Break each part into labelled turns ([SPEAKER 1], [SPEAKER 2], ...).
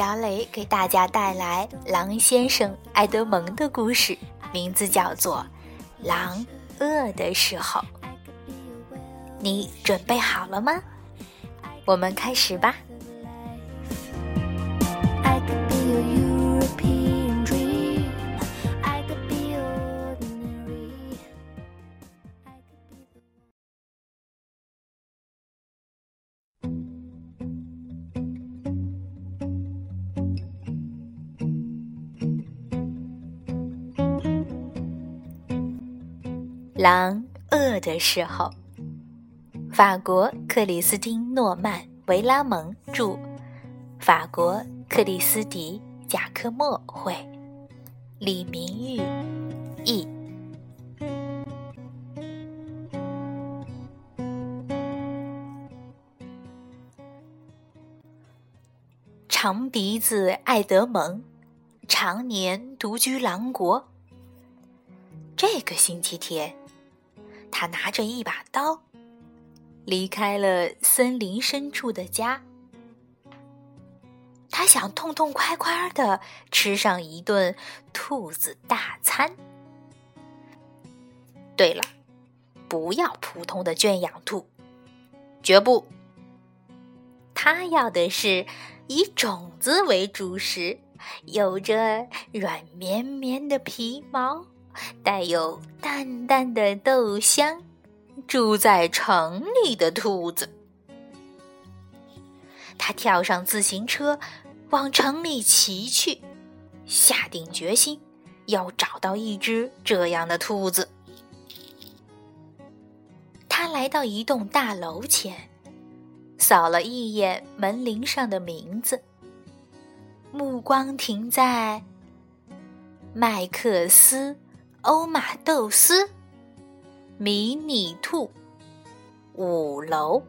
[SPEAKER 1] 小磊给大家带来狼先生埃德蒙的故事，名字叫做《狼饿的时候》。你准备好了吗？我们开始吧。狼饿的时候，法国克里斯汀·诺曼·维拉蒙著，法国克里斯迪·贾科莫绘，李明玉译。长鼻子爱德蒙，常年独居狼国。这个星期天，他拿着一把刀，离开了森林深处的家。他想痛痛快快的吃上一顿兔子大餐。对了，不要普通的圈养兔，绝不。他要的是以种子为主食，有着软绵绵的皮毛。带有淡淡的豆香，住在城里的兔子。他跳上自行车，往城里骑去，下定决心要找到一只这样的兔子。他来到一栋大楼前，扫了一眼门铃上的名字，目光停在麦克斯。欧马豆斯，迷你兔，五楼。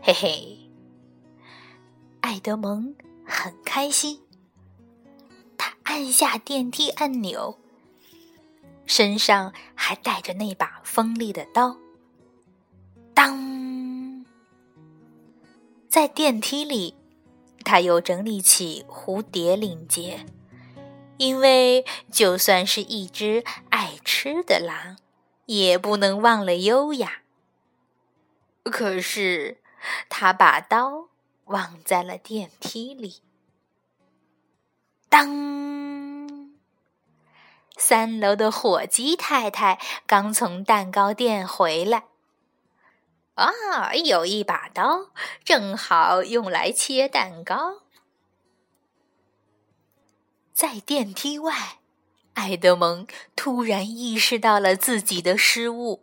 [SPEAKER 1] 嘿嘿，爱德蒙很开心。他按下电梯按钮，身上还带着那把锋利的刀。当，在电梯里，他又整理起蝴蝶领结。因为就算是一只爱吃的狼，也不能忘了优雅。可是，他把刀忘在了电梯里。当，三楼的火鸡太太刚从蛋糕店回来。啊，有一把刀，正好用来切蛋糕。在电梯外，爱德蒙突然意识到了自己的失误，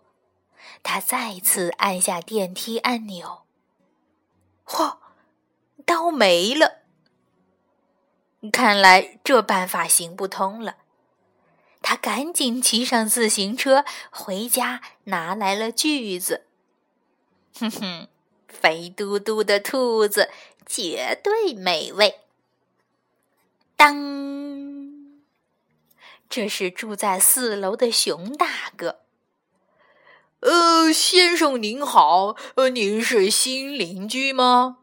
[SPEAKER 1] 他再次按下电梯按钮。嚯，刀没了！看来这办法行不通了。他赶紧骑上自行车回家，拿来了锯子。哼哼，肥嘟嘟的兔子绝对美味。当，这是住在四楼的熊大哥。呃，先生您好，呃，您是新邻居吗？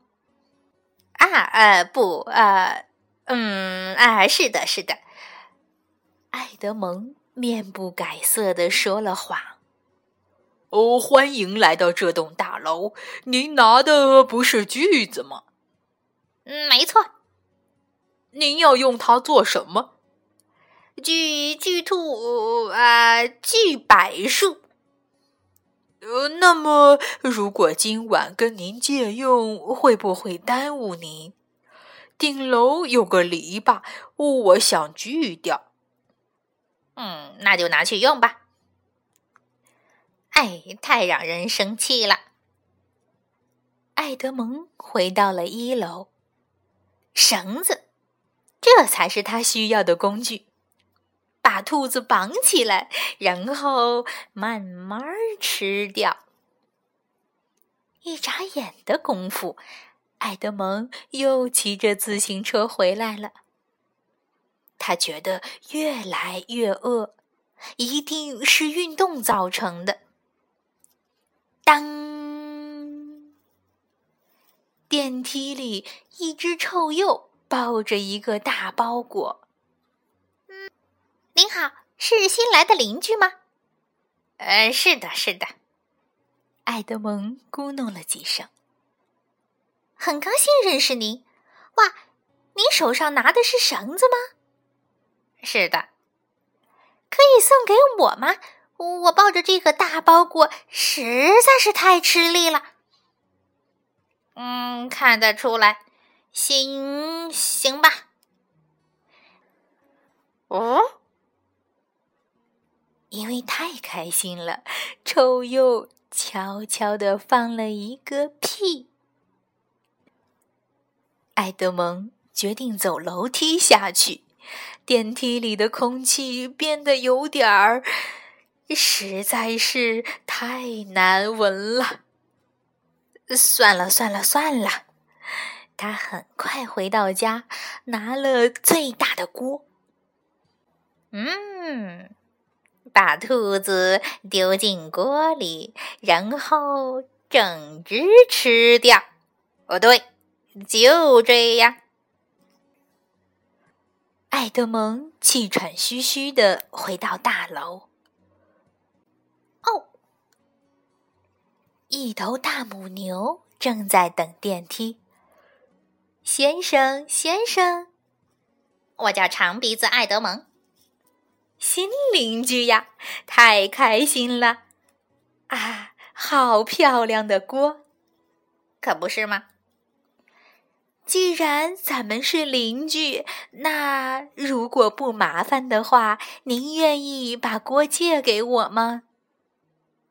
[SPEAKER 1] 啊，呃，不，呃，嗯，啊，是的，是的。爱德蒙面不改色的说了谎。哦，欢迎来到这栋大楼。您拿的不是锯子吗？嗯，没错。您要用它做什么？锯锯兔啊，锯柏树。呃，那么如果今晚跟您借用，会不会耽误您？顶楼有个篱笆，我想锯掉。嗯，那就拿去用吧。哎，太让人生气了。爱德蒙回到了一楼，绳子，这才是他需要的工具。把兔子绑起来，然后慢慢吃掉。一眨眼的功夫，爱德蒙又骑着自行车回来了。他觉得越来越饿，一定是运动造成的。当，电梯里，一只臭鼬抱着一个大包裹。
[SPEAKER 2] 嗯您好，是新来的邻居吗？
[SPEAKER 1] 呃，是的，是的。爱德蒙咕哝了几声。
[SPEAKER 2] 很高兴认识您。哇，您手上拿的是绳子吗？
[SPEAKER 1] 是的。
[SPEAKER 2] 可以送给我吗？我抱着这个大包裹实在是太吃力了。
[SPEAKER 1] 嗯，看得出来。行行吧。哦。因为太开心了，臭鼬悄悄的放了一个屁。爱德蒙决定走楼梯下去，电梯里的空气变得有点儿，实在是太难闻了。算了算了算了，他很快回到家，拿了最大的锅。嗯。把兔子丢进锅里，然后整只吃掉。哦，对，就这样。爱德蒙气喘吁吁的回到大楼。哦，一头大母牛正在等电梯。先生，先生，
[SPEAKER 2] 我叫长鼻子爱德蒙。
[SPEAKER 1] 新邻居呀，太开心了！啊，好漂亮的锅，
[SPEAKER 2] 可不是吗？
[SPEAKER 1] 既然咱们是邻居，那如果不麻烦的话，您愿意把锅借给我吗？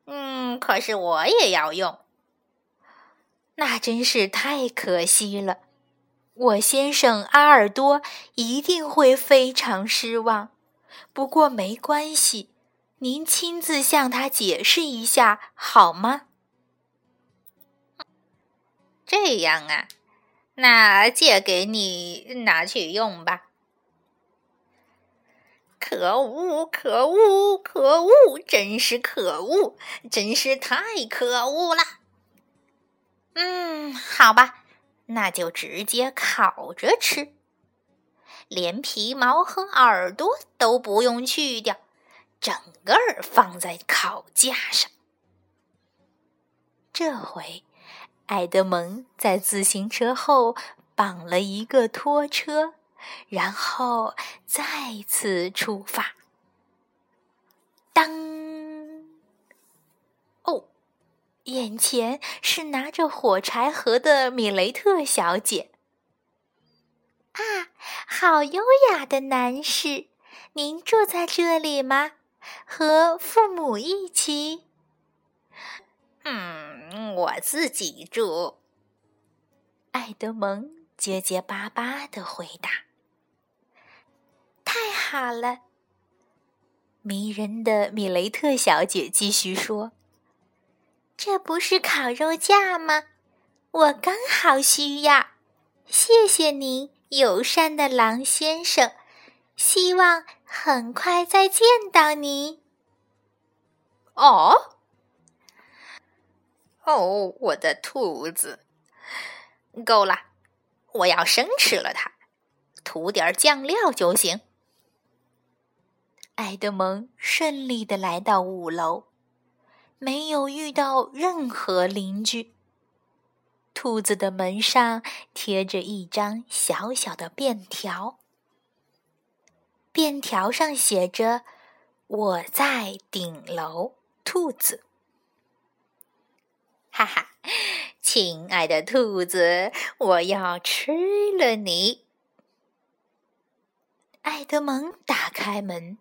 [SPEAKER 2] 嗯，可是我也要用，
[SPEAKER 1] 那真是太可惜了。我先生阿尔多一定会非常失望。不过没关系，您亲自向他解释一下好吗？
[SPEAKER 2] 这样啊，那借给你拿去用吧。可恶！可恶！可恶！真是可恶！真是太可恶了。嗯，好吧，那就直接烤着吃。连皮毛和耳朵都不用去掉，整个儿放在烤架上。
[SPEAKER 1] 这回，爱德蒙在自行车后绑了一个拖车，然后再次出发。当，哦，眼前是拿着火柴盒的米雷特小姐。
[SPEAKER 3] 啊，好优雅的男士！您住在这里吗？和父母一起？
[SPEAKER 2] 嗯，我自己住。
[SPEAKER 1] 爱德蒙结结巴巴的回答。
[SPEAKER 3] 太好了！
[SPEAKER 1] 迷人的米雷特小姐继续说：“
[SPEAKER 3] 这不是烤肉架吗？我刚好需要。谢谢您。”友善的狼先生，希望很快再见到您。
[SPEAKER 2] 哦，哦，我的兔子，够了！我要生吃了它，涂点酱料就行。
[SPEAKER 1] 埃德蒙顺利的来到五楼，没有遇到任何邻居。兔子的门上贴着一张小小的便条，便条上写着：“我在顶楼。”兔子，
[SPEAKER 2] 哈哈，亲爱的兔子，我要吃了你！
[SPEAKER 1] 爱德蒙打开门，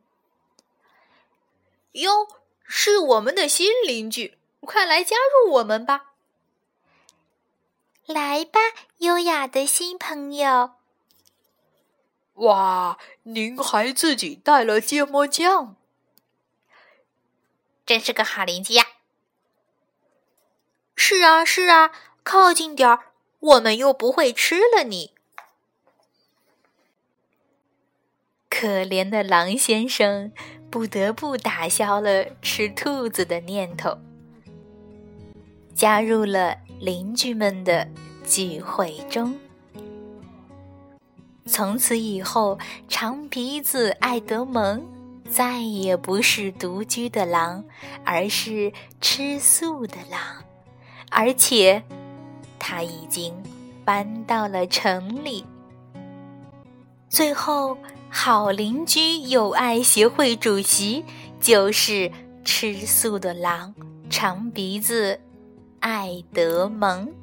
[SPEAKER 4] 哟，是我们的新邻居，快来加入我们吧！
[SPEAKER 2] 来吧，优雅的新朋友。
[SPEAKER 1] 哇，您还自己带了芥末酱，
[SPEAKER 2] 真是个好邻居呀！
[SPEAKER 1] 是啊，是啊，靠近点儿，我们又不会吃了你。可怜的狼先生不得不打消了吃兔子的念头，加入了邻居们的聚会中。从此以后，长鼻子爱德蒙再也不是独居的狼，而是吃素的狼，而且他已经搬到了城里。最后，好邻居友爱协会主席就是吃素的狼长鼻子爱德蒙。